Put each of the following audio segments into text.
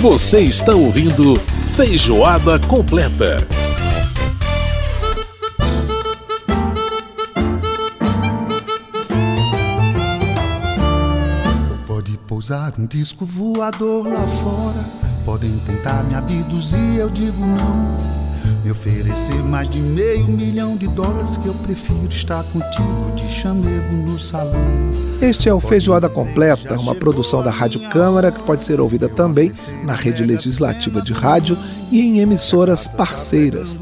Você está ouvindo Feijoada Completa. Pode pousar um disco voador lá fora. Podem tentar me abduzir, eu digo não. Me oferecer mais de meio milhão de dólares que eu prefiro estar contigo de chamego no salão. Este é o Feijoada Completa, uma produção da Rádio Câmara que pode ser ouvida também na rede legislativa de rádio e em emissoras parceiras.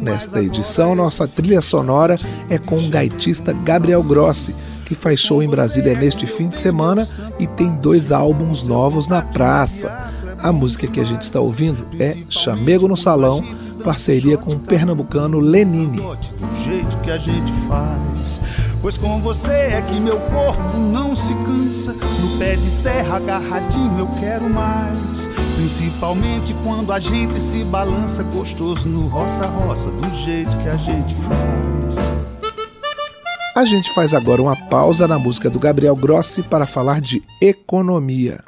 Nesta edição, nossa trilha sonora é com o gaitista Gabriel Grossi, que faz show em Brasília neste fim de semana e tem dois álbuns novos na praça. A música que a gente está ouvindo é Chamego no Salão, parceria com o pernambucano Lenine. Do jeito que a gente faz. Pois com você é que meu corpo não se cansa. No pé de serra agarradinho eu quero mais. Principalmente quando a gente se balança gostoso no roça-roça, do jeito que a gente faz. A gente faz agora uma pausa na música do Gabriel Grossi para falar de economia.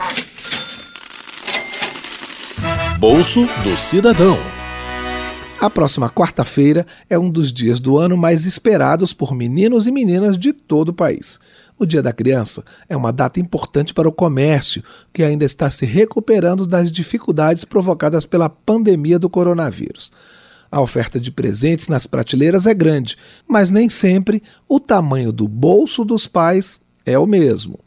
Bolso do Cidadão. A próxima quarta-feira é um dos dias do ano mais esperados por meninos e meninas de todo o país. O Dia da Criança é uma data importante para o comércio, que ainda está se recuperando das dificuldades provocadas pela pandemia do coronavírus. A oferta de presentes nas prateleiras é grande, mas nem sempre o tamanho do bolso dos pais é o mesmo.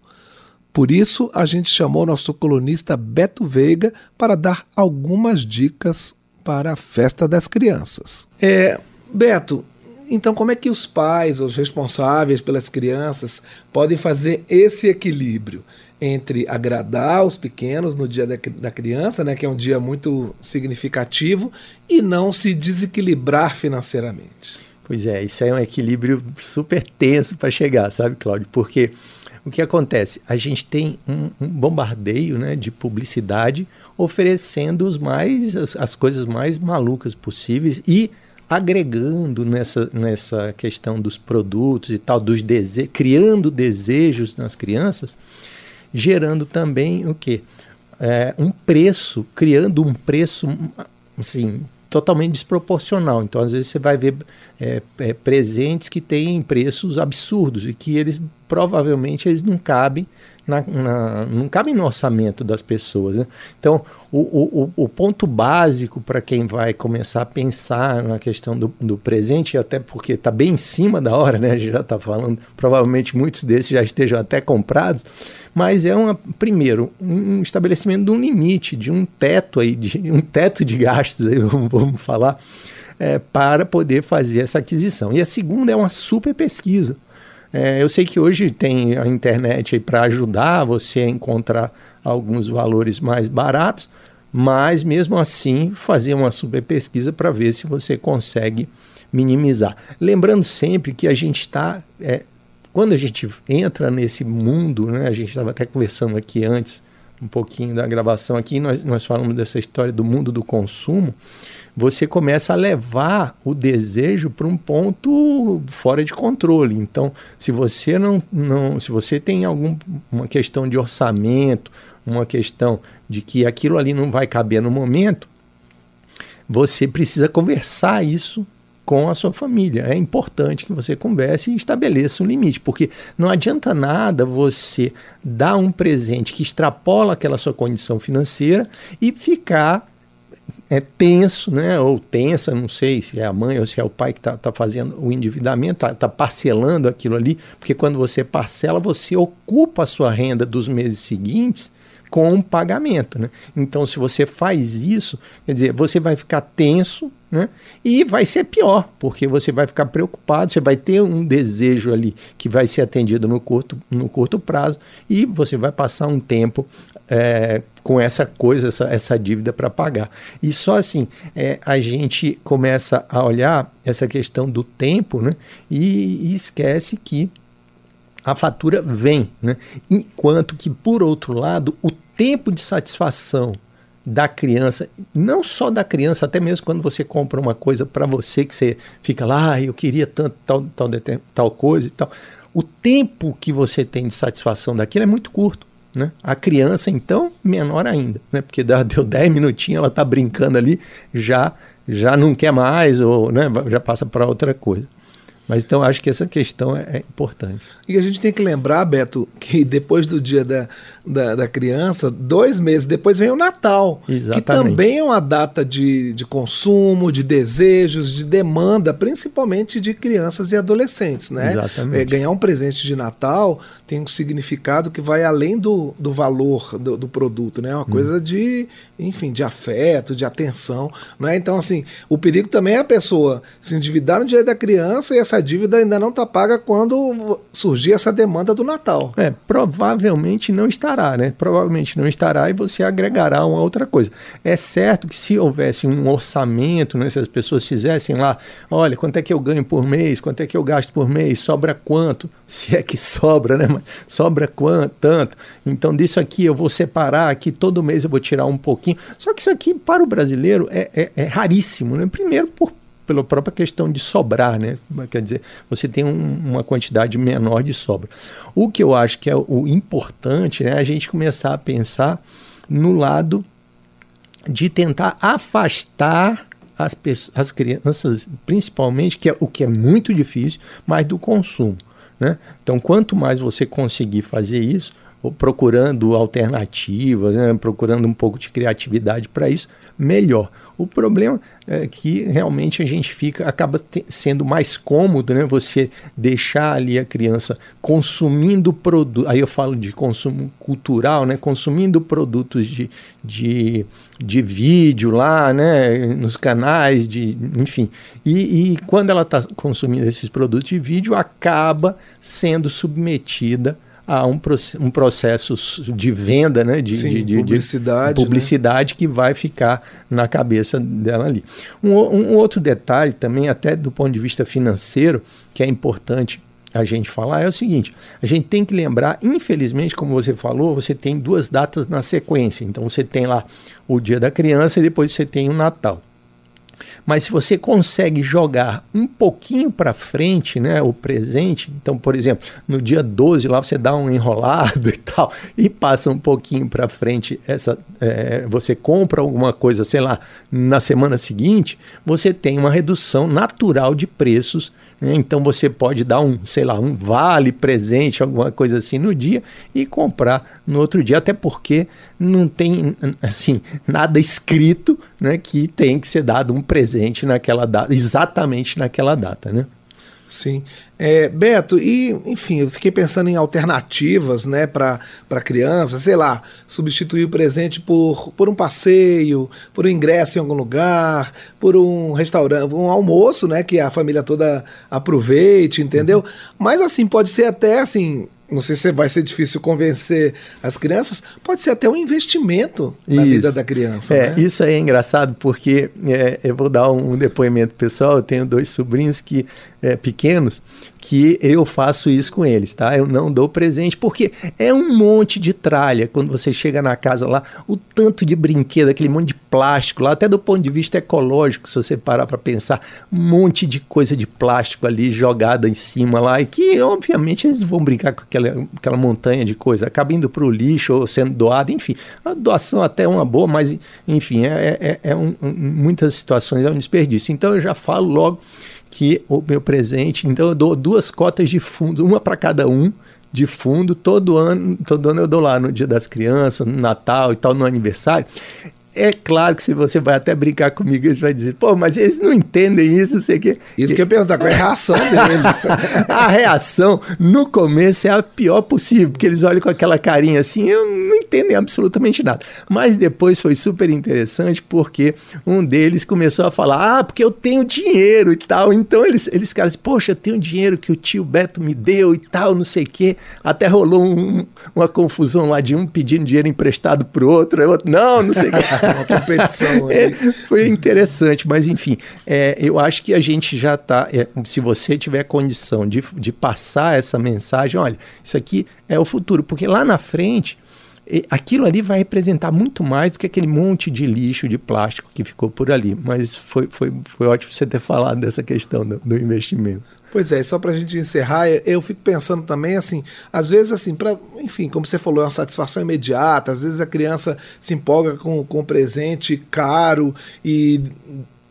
Por isso, a gente chamou nosso colunista Beto Veiga para dar algumas dicas para a festa das crianças. É, Beto, então como é que os pais, os responsáveis pelas crianças, podem fazer esse equilíbrio entre agradar os pequenos no dia da criança, né, que é um dia muito significativo, e não se desequilibrar financeiramente? Pois é, isso é um equilíbrio super tenso para chegar, sabe, Cláudio? Porque o que acontece? A gente tem um, um bombardeio né, de publicidade oferecendo os mais, as, as coisas mais malucas possíveis e agregando nessa, nessa questão dos produtos e tal, dos dese criando desejos nas crianças, gerando também o quê? É, um preço, criando um preço assim, totalmente desproporcional. Então, às vezes, você vai ver é, é, presentes que têm preços absurdos e que eles provavelmente eles não cabem na, na, não cabe no orçamento das pessoas. Né? Então, o, o, o ponto básico para quem vai começar a pensar na questão do, do presente, até porque está bem em cima da hora, né? a gente já está falando, provavelmente muitos desses já estejam até comprados, mas é uma, primeiro um estabelecimento de um limite, de um teto aí, de um teto de gastos, aí, vamos, falar, é, para poder fazer essa aquisição. E a segunda é uma super pesquisa. É, eu sei que hoje tem a internet para ajudar você a encontrar alguns valores mais baratos, mas mesmo assim fazer uma super pesquisa para ver se você consegue minimizar. Lembrando sempre que a gente está. É, quando a gente entra nesse mundo, né, a gente estava até conversando aqui antes, um pouquinho da gravação aqui, nós, nós falamos dessa história do mundo do consumo você começa a levar o desejo para um ponto fora de controle. Então, se você não, não se você tem alguma questão de orçamento, uma questão de que aquilo ali não vai caber no momento, você precisa conversar isso com a sua família. É importante que você converse e estabeleça um limite, porque não adianta nada você dar um presente que extrapola aquela sua condição financeira e ficar é tenso, né? ou tensa, não sei se é a mãe ou se é o pai que está tá fazendo o endividamento, está tá parcelando aquilo ali, porque quando você parcela, você ocupa a sua renda dos meses seguintes com pagamento. Né? Então, se você faz isso, quer dizer, você vai ficar tenso né? e vai ser pior, porque você vai ficar preocupado, você vai ter um desejo ali que vai ser atendido no curto, no curto prazo e você vai passar um tempo é, com essa coisa, essa, essa dívida para pagar. E só assim é, a gente começa a olhar essa questão do tempo né? e, e esquece que a fatura vem, né? enquanto que, por outro lado, o tempo de satisfação da criança, não só da criança, até mesmo quando você compra uma coisa para você que você fica lá, ah, eu queria tanto tal, tal, tal coisa e tal, o tempo que você tem de satisfação daquilo é muito curto. Né? A criança, então, menor ainda, né? porque deu 10 minutinhos, ela está brincando ali, já já não quer mais, ou né, já passa para outra coisa. Mas então acho que essa questão é, é, importante. E a gente tem que lembrar, Beto, que depois do dia da, da, da, criança, dois meses depois vem o Natal. Exatamente. Que também é uma data de, de consumo, de desejos, de demanda, principalmente de crianças e adolescentes. Né? Exatamente. É, ganhar um presente de Natal tem um significado que vai além do, do valor do, do produto. Né? É uma hum. coisa de, enfim, de afeto, de atenção. Né? Então, assim, o perigo também é a pessoa se endividar no dia da criança e essa essa dívida ainda não está paga quando surgir essa demanda do Natal. É, provavelmente não estará, né? Provavelmente não estará e você agregará uma outra coisa. É certo que se houvesse um orçamento, né, se as pessoas fizessem lá, olha, quanto é que eu ganho por mês, quanto é que eu gasto por mês, sobra quanto, se é que sobra, né? Mas sobra quanto, tanto. Então disso aqui eu vou separar, aqui todo mês eu vou tirar um pouquinho. Só que isso aqui para o brasileiro é, é, é raríssimo, né? Primeiro por pela própria questão de sobrar, né? Quer dizer, você tem um, uma quantidade menor de sobra. O que eu acho que é o importante né, é a gente começar a pensar no lado de tentar afastar as, as crianças, principalmente, que é o que é muito difícil, mas do consumo. Né? Então, quanto mais você conseguir fazer isso, procurando alternativas, né, procurando um pouco de criatividade para isso, melhor. O problema é que realmente a gente fica acaba sendo mais cômodo, né? Você deixar ali a criança consumindo produtos. Aí eu falo de consumo cultural, né? Consumindo produtos de, de, de vídeo lá, né? Nos canais de, enfim. E, e quando ela está consumindo esses produtos de vídeo, acaba sendo submetida a um, um processo de venda, né? De, Sim, de, de publicidade. De publicidade né? que vai ficar na cabeça dela ali. Um, um outro detalhe também, até do ponto de vista financeiro, que é importante a gente falar é o seguinte: a gente tem que lembrar, infelizmente, como você falou, você tem duas datas na sequência. Então você tem lá o Dia da Criança e depois você tem o Natal. Mas se você consegue jogar um pouquinho para frente, né, o presente, então, por exemplo, no dia 12 lá você dá um enrolado e tal, e passa um pouquinho para frente, essa, é, você compra alguma coisa, sei lá, na semana seguinte, você tem uma redução natural de preços né? Então você pode dar um, sei lá, um vale presente, alguma coisa assim no dia e comprar no outro dia, até porque não tem assim nada escrito, né, que tem que ser dado um presente naquela data, exatamente naquela data, né? Sim. É, Beto, e enfim, eu fiquei pensando em alternativas né, para criança, sei lá, substituir o presente por, por um passeio, por um ingresso em algum lugar, por um restaurante, um almoço, né? Que a família toda aproveite, entendeu? Uhum. Mas assim, pode ser até assim, não sei se vai ser difícil convencer as crianças, pode ser até um investimento na isso. vida da criança. É, né? isso aí é engraçado porque é, eu vou dar um depoimento pessoal. Eu tenho dois sobrinhos que é, pequenos que eu faço isso com eles, tá? Eu não dou presente, porque é um monte de tralha quando você chega na casa lá, o tanto de brinquedo, aquele monte de plástico lá, até do ponto de vista ecológico, se você parar para pensar, um monte de coisa de plástico ali jogada em cima lá, e que obviamente eles vão brincar com aquela, aquela montanha de coisa, acaba indo para o lixo ou sendo doado, enfim, a doação até é uma boa, mas enfim, é, é, é um, um, muitas situações é um desperdício. Então eu já falo logo que o meu presente, então eu dou duas cotas de fundo, uma para cada um de fundo, todo ano, todo ano eu dou lá no Dia das Crianças, no Natal e tal, no aniversário. É claro que se você vai até brincar comigo, eles vão dizer, pô, mas eles não entendem isso, não sei o quê. Isso que eu ia perguntar, qual é a reação deles? a reação, no começo, é a pior possível, porque eles olham com aquela carinha assim, eu não entendem absolutamente nada. Mas depois foi super interessante, porque um deles começou a falar, ah, porque eu tenho dinheiro e tal. Então eles, eles ficaram assim, poxa, eu tenho dinheiro que o tio Beto me deu e tal, não sei o quê. Até rolou um, uma confusão lá de um pedindo dinheiro emprestado pro outro, outro, não, não sei o quê. uma competição. É, foi interessante, mas enfim, é, eu acho que a gente já está. É, se você tiver condição de, de passar essa mensagem, olha, isso aqui é o futuro, porque lá na frente aquilo ali vai representar muito mais do que aquele monte de lixo de plástico que ficou por ali. Mas foi, foi, foi ótimo você ter falado dessa questão do, do investimento. Pois é, só para a gente encerrar, eu fico pensando também assim, às vezes assim, para, enfim, como você falou, é uma satisfação imediata, às vezes a criança se empolga com, com um presente caro e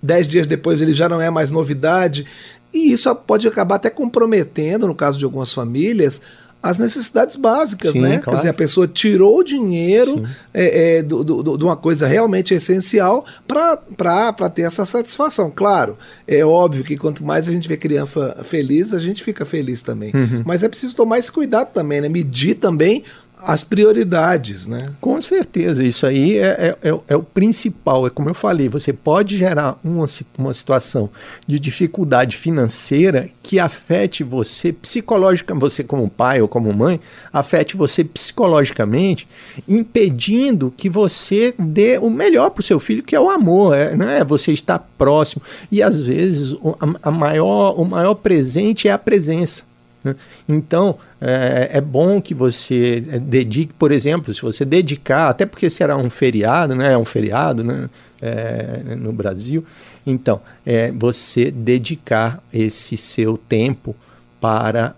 dez dias depois ele já não é mais novidade, e isso pode acabar até comprometendo, no caso de algumas famílias, as necessidades básicas, Sim, né? Claro. Quer dizer, a pessoa tirou o dinheiro é, é, do, do, de uma coisa realmente essencial para ter essa satisfação. Claro, é óbvio que quanto mais a gente vê criança feliz, a gente fica feliz também. Uhum. Mas é preciso tomar esse cuidado também, né? Medir também as prioridades, né? Com certeza, isso aí é, é, é, é, o principal. É como eu falei, você pode gerar uma, uma situação de dificuldade financeira que afete você psicologicamente, você como pai ou como mãe, afete você psicologicamente, impedindo que você dê o melhor para o seu filho, que é o amor, é, né? você estar próximo. E às vezes a, a maior, o maior presente é a presença. Né? Então, é, é, bom que você dedique, por exemplo, se você dedicar, até porque será um feriado, né? É um feriado né? É, no Brasil. Então, é, você dedicar esse seu tempo para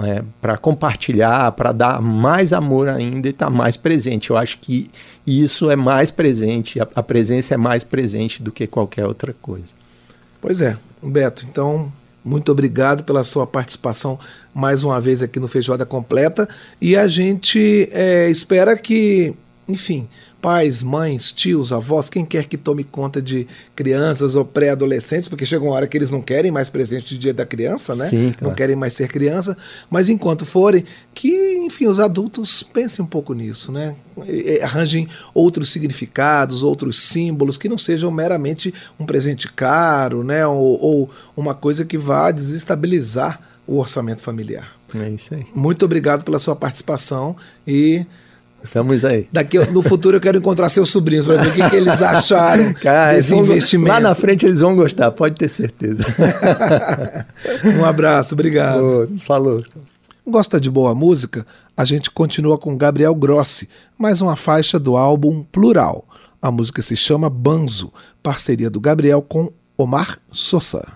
é, para compartilhar, para dar mais amor ainda e estar tá mais presente. Eu acho que isso é mais presente, a, a, presença é mais presente do que qualquer outra coisa. Pois é, Beto. Então, muito obrigado pela sua participação mais uma vez aqui no Feijoada Completa. E a gente é, espera que, enfim, pais, mães, tios, avós, quem quer que tome conta de crianças ou pré-adolescentes, porque chega uma hora que eles não querem mais presente de dia da criança, né? Sim, claro. Não querem mais ser criança, mas enquanto forem, que, enfim, os adultos pensem um pouco nisso, né? Arranjem outros significados, outros símbolos que não sejam meramente um presente caro, né? Ou, ou uma coisa que vá desestabilizar o orçamento familiar. É isso aí. Muito obrigado pela sua participação e Estamos aí. Daqui no futuro eu quero encontrar seus sobrinhos para ver o que, que, eles acharam Cara, desse investimento. Lá na frente eles vão gostar, pode ter certeza. um abraço, obrigado. falou. Gosta de boa música? A gente continua com Gabriel Grossi, mais uma faixa do álbum Plural. A música se chama Banzo, parceria do Gabriel com Omar Sosa.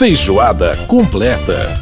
Feijoada completa.